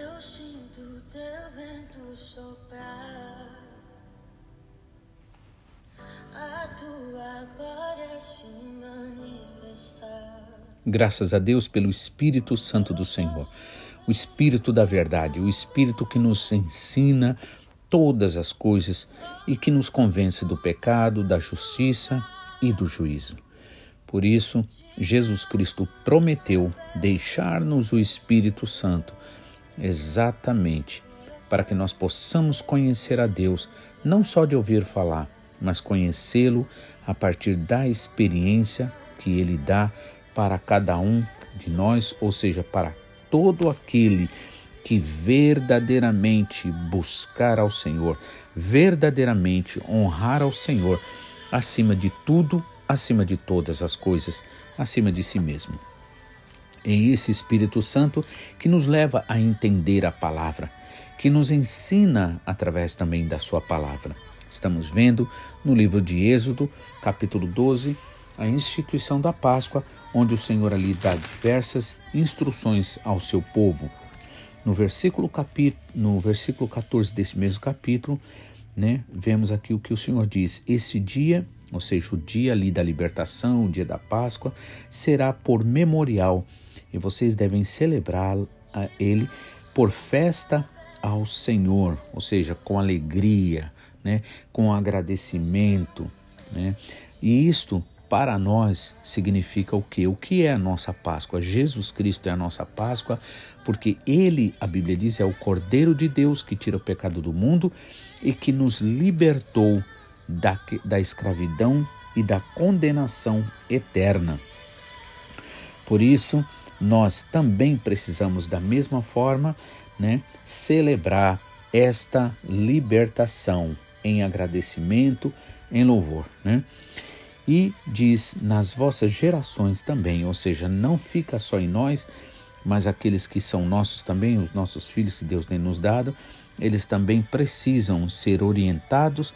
Eu sinto teu vento soprar. A tua glória se manifestar. Graças a Deus pelo Espírito Santo do Senhor, o Espírito da verdade, o Espírito que nos ensina todas as coisas e que nos convence do pecado, da justiça e do juízo. Por isso, Jesus Cristo prometeu deixar-nos o Espírito Santo exatamente para que nós possamos conhecer a Deus, não só de ouvir falar, mas conhecê-lo a partir da experiência que ele dá para cada um de nós, ou seja, para todo aquele que verdadeiramente buscar ao Senhor, verdadeiramente honrar ao Senhor acima de tudo, acima de todas as coisas, acima de si mesmo. É esse Espírito Santo que nos leva a entender a palavra, que nos ensina através também da sua palavra. Estamos vendo no livro de Êxodo, capítulo 12, a instituição da Páscoa, onde o Senhor ali dá diversas instruções ao seu povo. No versículo, no versículo 14 desse mesmo capítulo, né, vemos aqui o que o Senhor diz: Esse dia, ou seja, o dia ali da libertação, o dia da Páscoa, será por memorial e vocês devem celebrar ele por festa ao Senhor, ou seja, com alegria, né, com agradecimento, né? E isto para nós significa o que? O que é a nossa Páscoa? Jesus Cristo é a nossa Páscoa, porque ele, a Bíblia diz, é o Cordeiro de Deus que tira o pecado do mundo e que nos libertou da, da escravidão e da condenação eterna. Por isso, nós também precisamos, da mesma forma, né, celebrar esta libertação em agradecimento, em louvor. Né? E diz nas vossas gerações também, ou seja, não fica só em nós, mas aqueles que são nossos também, os nossos filhos que Deus tem nos dado, eles também precisam ser orientados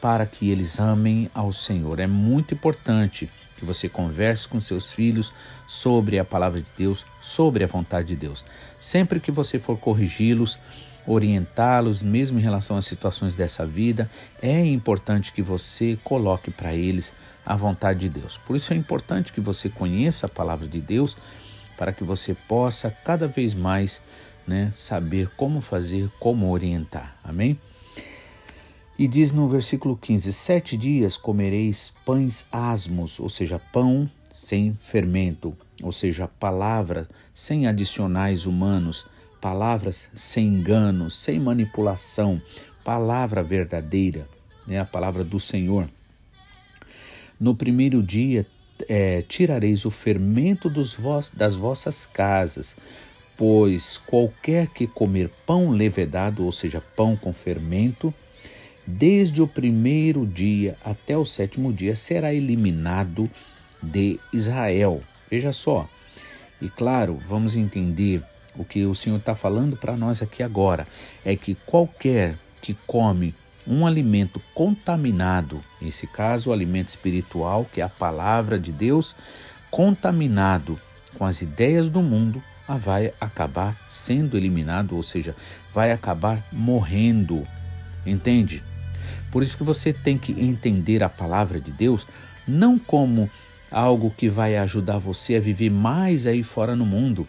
para que eles amem ao Senhor. É muito importante que você converse com seus filhos sobre a palavra de Deus, sobre a vontade de Deus. Sempre que você for corrigi-los, orientá-los, mesmo em relação às situações dessa vida, é importante que você coloque para eles a vontade de Deus. Por isso é importante que você conheça a palavra de Deus para que você possa cada vez mais né, saber como fazer, como orientar. Amém? E diz no versículo 15: Sete dias comereis pães asmos, ou seja, pão sem fermento, ou seja, palavras sem adicionais humanos, palavras sem engano, sem manipulação, palavra verdadeira, né, a palavra do Senhor. No primeiro dia é, tirareis o fermento vos, das vossas casas, pois qualquer que comer pão levedado, ou seja, pão com fermento, desde o primeiro dia até o sétimo dia, será eliminado de Israel. Veja só. E claro, vamos entender o que o Senhor está falando para nós aqui agora: é que qualquer que come um alimento contaminado, nesse caso o alimento espiritual, que é a palavra de Deus, contaminado com as ideias do mundo, vai acabar sendo eliminado, ou seja, vai acabar morrendo. Entende? Por isso que você tem que entender a palavra de Deus não como algo que vai ajudar você a viver mais aí fora no mundo.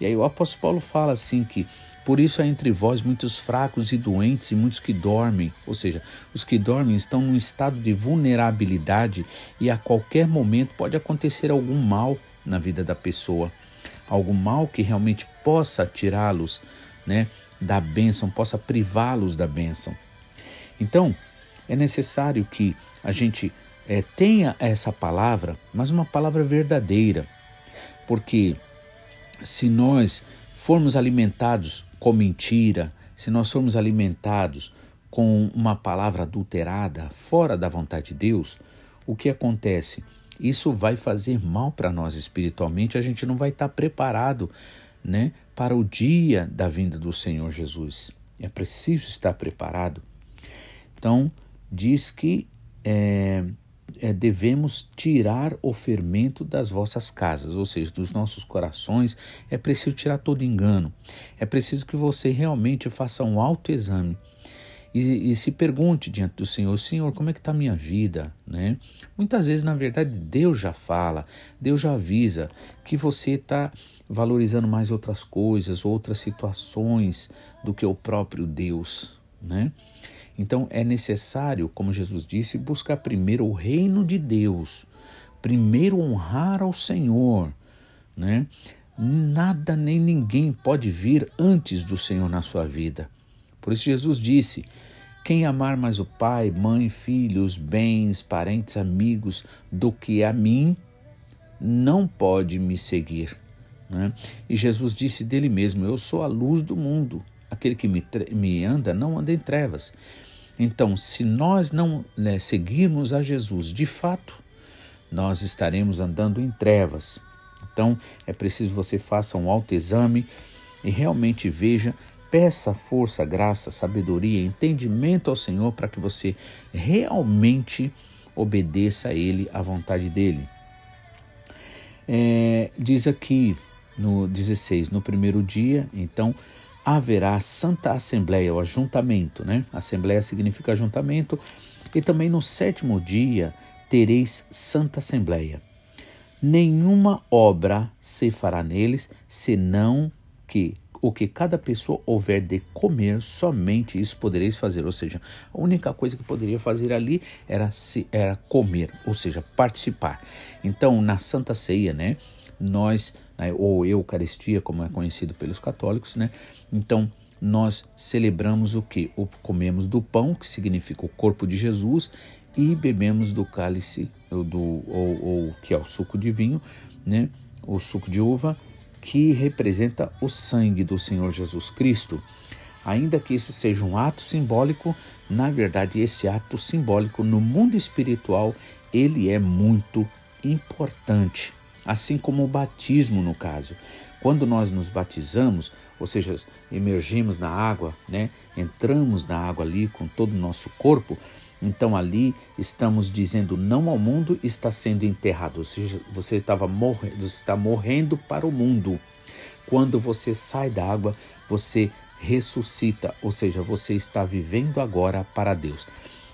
E aí o apóstolo Paulo fala assim que por isso há entre vós muitos fracos e doentes e muitos que dormem, ou seja, os que dormem estão num estado de vulnerabilidade e a qualquer momento pode acontecer algum mal na vida da pessoa, algum mal que realmente possa tirá-los, né, da bênção, possa privá-los da bênção. Então, é necessário que a gente é, tenha essa palavra, mas uma palavra verdadeira, porque se nós formos alimentados com mentira, se nós formos alimentados com uma palavra adulterada, fora da vontade de Deus, o que acontece? Isso vai fazer mal para nós espiritualmente, a gente não vai estar preparado né, para o dia da vinda do Senhor Jesus. É preciso estar preparado. Então, diz que é, é, devemos tirar o fermento das vossas casas, ou seja, dos nossos corações. É preciso tirar todo engano. É preciso que você realmente faça um autoexame. E, e, se pergunte diante do Senhor, Senhor, como é que está a minha vida? Né? Muitas vezes, na verdade, Deus já fala, Deus já avisa que você está valorizando mais outras coisas, outras situações do que o próprio Deus. Né? Então é necessário, como Jesus disse, buscar primeiro o reino de Deus, primeiro honrar ao Senhor, né? Nada nem ninguém pode vir antes do Senhor na sua vida. Por isso Jesus disse: quem amar mais o pai, mãe, filhos, bens, parentes, amigos do que a mim, não pode me seguir. Né? E Jesus disse dele mesmo: Eu sou a luz do mundo. Aquele que me, me anda não anda em trevas. Então, se nós não né, seguirmos a Jesus de fato, nós estaremos andando em trevas. Então, é preciso você faça um autoexame e realmente veja, peça força, graça, sabedoria, entendimento ao Senhor para que você realmente obedeça a Ele, à vontade dEle. É, diz aqui no 16, no primeiro dia, então, haverá santa assembleia, o ajuntamento, né? Assembleia significa ajuntamento. E também no sétimo dia tereis santa assembleia. Nenhuma obra se fará neles, senão que o que cada pessoa houver de comer, somente isso podereis fazer. Ou seja, a única coisa que poderia fazer ali era, se, era comer, ou seja, participar. Então, na Santa Ceia, né? nós, né, ou Eucaristia, como é conhecido pelos católicos, né? Então, nós celebramos o que? O, comemos do pão, que significa o corpo de Jesus, e bebemos do cálice, do, ou, ou que é o suco de vinho, né? o suco de uva, que representa o sangue do Senhor Jesus Cristo. Ainda que isso seja um ato simbólico, na verdade, esse ato simbólico no mundo espiritual, ele é muito importante assim como o batismo no caso. Quando nós nos batizamos, ou seja, emergimos na água, né? entramos na água ali com todo o nosso corpo, então ali estamos dizendo não ao mundo, está sendo enterrado, ou seja, você estava morrendo, está morrendo para o mundo. Quando você sai da água, você ressuscita, ou seja, você está vivendo agora para Deus.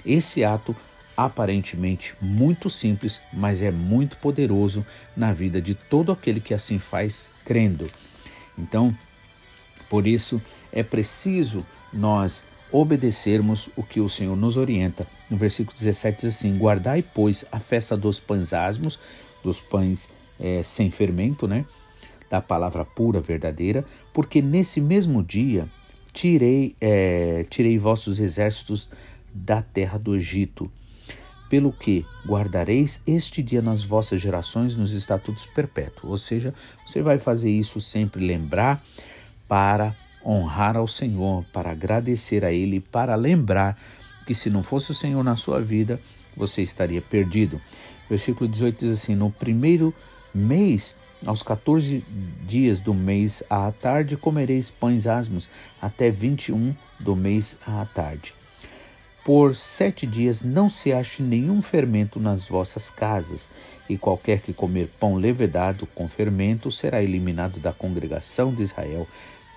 Esse ato aparentemente muito simples, mas é muito poderoso na vida de todo aquele que assim faz crendo. Então, por isso é preciso nós obedecermos o que o Senhor nos orienta. No versículo 17 diz assim: Guardai, pois, a festa dos pães asmos, dos pães é, sem fermento, né? Da palavra pura, verdadeira, porque nesse mesmo dia tirei, é, tirei vossos exércitos da terra do Egito pelo que guardareis este dia nas vossas gerações nos estatutos perpétuos. Ou seja, você vai fazer isso sempre lembrar para honrar ao Senhor, para agradecer a Ele, para lembrar que se não fosse o Senhor na sua vida, você estaria perdido. Versículo 18 diz assim: No primeiro mês, aos 14 dias do mês à tarde, comereis pães asmos, até 21 do mês à tarde. Por sete dias não se ache nenhum fermento nas vossas casas, e qualquer que comer pão levedado com fermento será eliminado da congregação de Israel,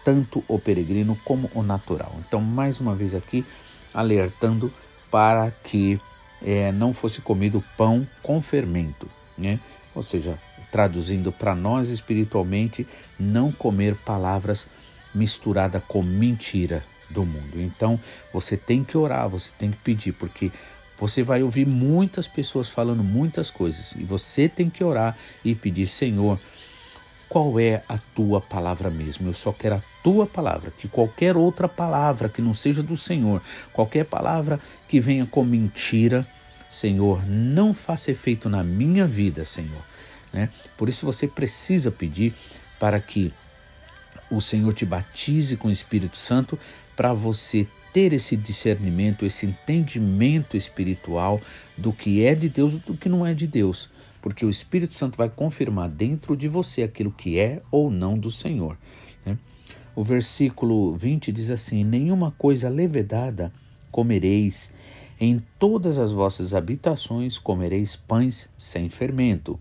tanto o peregrino como o natural. Então, mais uma vez aqui, alertando para que é, não fosse comido pão com fermento, né? Ou seja, traduzindo para nós espiritualmente, não comer palavras misturadas com mentira, do mundo. Então, você tem que orar, você tem que pedir, porque você vai ouvir muitas pessoas falando muitas coisas e você tem que orar e pedir, Senhor, qual é a tua palavra mesmo? Eu só quero a tua palavra, que qualquer outra palavra que não seja do Senhor, qualquer palavra que venha com mentira, Senhor, não faça efeito na minha vida, Senhor. Né? Por isso você precisa pedir para que o Senhor te batize com o Espírito Santo para você ter esse discernimento, esse entendimento espiritual do que é de Deus e do que não é de Deus, porque o Espírito Santo vai confirmar dentro de você aquilo que é ou não do Senhor. Né? O versículo 20 diz assim: Nenhuma coisa levedada comereis, Em todas as vossas habitações comereis pães sem fermento.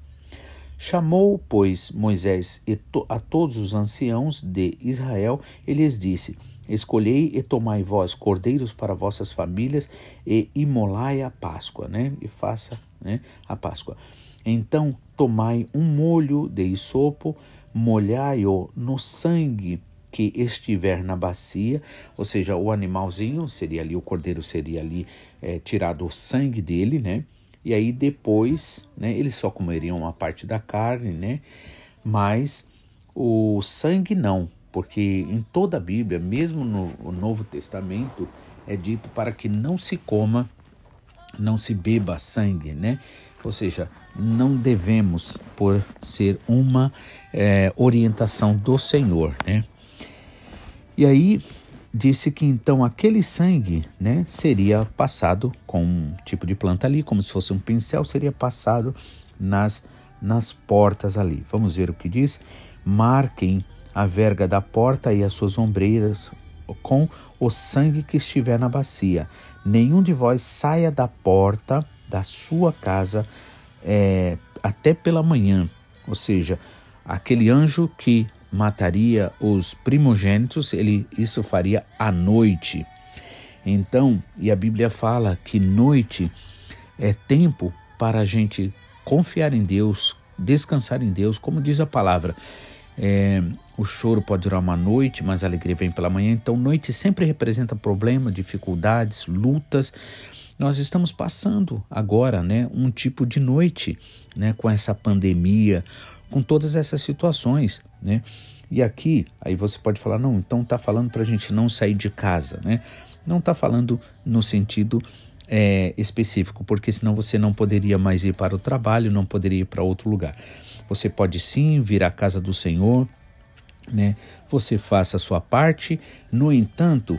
Chamou, pois, Moisés a todos os anciãos de Israel e lhes disse: Escolhei e tomai vós cordeiros para vossas famílias e imolai a Páscoa, né? E faça, né, a Páscoa. Então tomai um molho de isopo, molhai-o no sangue que estiver na bacia, ou seja, o animalzinho seria ali, o cordeiro seria ali é, tirado o sangue dele, né? E aí depois, né, eles só comeriam uma parte da carne, né? Mas o sangue não, porque em toda a Bíblia, mesmo no Novo Testamento, é dito para que não se coma, não se beba sangue, né? Ou seja, não devemos, por ser uma é, orientação do Senhor, né? E aí disse que então aquele sangue, né, seria passado com um tipo de planta ali, como se fosse um pincel, seria passado nas nas portas ali. Vamos ver o que diz. Marquem a verga da porta e as suas ombreiras com o sangue que estiver na bacia. Nenhum de vós saia da porta da sua casa é, até pela manhã. Ou seja, aquele anjo que mataria os primogênitos, ele isso faria à noite. Então, e a Bíblia fala que noite é tempo para a gente confiar em Deus, descansar em Deus, como diz a palavra. É, o choro pode durar uma noite, mas a alegria vem pela manhã. Então, noite sempre representa problema, dificuldades, lutas. Nós estamos passando agora, né, um tipo de noite, né, com essa pandemia, com todas essas situações, né? E aqui, aí você pode falar, não, então tá falando para a gente não sair de casa, né? Não tá falando no sentido é, específico, porque senão você não poderia mais ir para o trabalho, não poderia ir para outro lugar. Você pode sim vir à casa do Senhor, né? Você faça a sua parte. No entanto,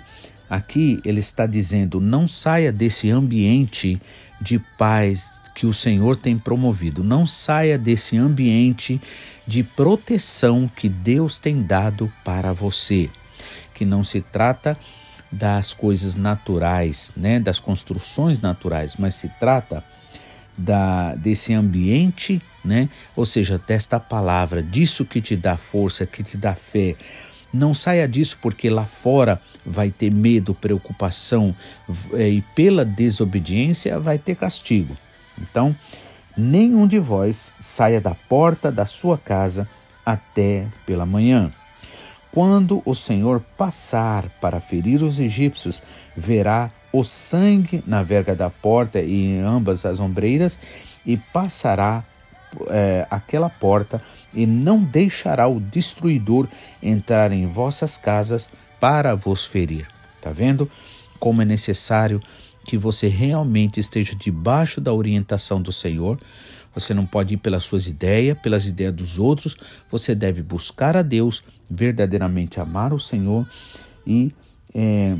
aqui ele está dizendo: não saia desse ambiente de paz, que o Senhor tem promovido. Não saia desse ambiente de proteção que Deus tem dado para você. Que não se trata das coisas naturais, né, das construções naturais, mas se trata da desse ambiente, né? Ou seja, desta palavra, disso que te dá força, que te dá fé. Não saia disso porque lá fora vai ter medo, preocupação eh, e pela desobediência vai ter castigo. Então, nenhum de vós saia da porta da sua casa até pela manhã. Quando o Senhor passar para ferir os egípcios, verá o sangue na verga da porta e em ambas as ombreiras, e passará é, aquela porta, e não deixará o destruidor entrar em vossas casas para vos ferir. Está vendo como é necessário que você realmente esteja debaixo da orientação do Senhor. Você não pode ir pelas suas ideias, pelas ideias dos outros. Você deve buscar a Deus, verdadeiramente amar o Senhor e é,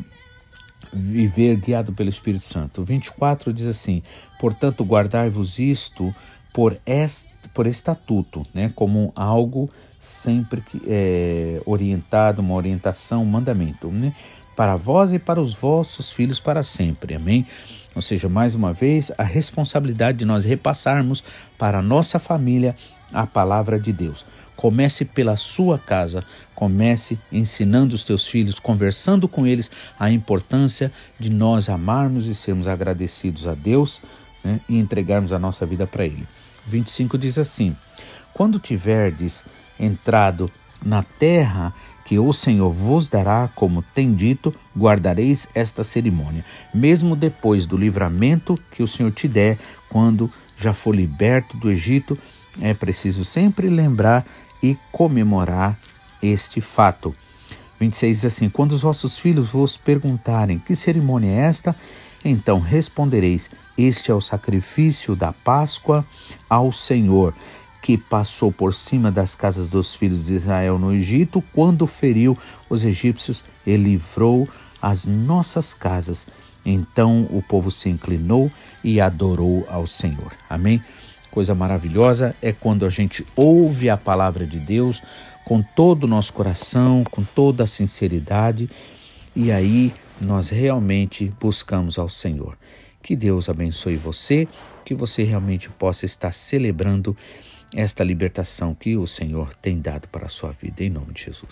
viver guiado pelo Espírito Santo. O 24 diz assim: Portanto, guardai-vos isto por, est, por estatuto, né, como algo sempre é, orientado, uma orientação, um mandamento. Né? Para vós e para os vossos filhos para sempre. Amém? Ou seja, mais uma vez, a responsabilidade de nós repassarmos para a nossa família a palavra de Deus. Comece pela sua casa, comece ensinando os teus filhos, conversando com eles a importância de nós amarmos e sermos agradecidos a Deus né, e entregarmos a nossa vida para Ele. 25 diz assim: Quando tiverdes entrado na terra que o Senhor vos dará, como tem dito, guardareis esta cerimônia, mesmo depois do livramento que o Senhor te der, quando já for liberto do Egito, é preciso sempre lembrar e comemorar este fato. 26 diz assim: Quando os vossos filhos vos perguntarem que cerimônia é esta, então respondereis: Este é o sacrifício da Páscoa ao Senhor que passou por cima das casas dos filhos de Israel no Egito, quando feriu os egípcios e livrou as nossas casas. Então o povo se inclinou e adorou ao Senhor. Amém? Coisa maravilhosa é quando a gente ouve a palavra de Deus com todo o nosso coração, com toda a sinceridade, e aí nós realmente buscamos ao Senhor. Que Deus abençoe você, que você realmente possa estar celebrando esta libertação que o Senhor tem dado para a sua vida, em nome de Jesus.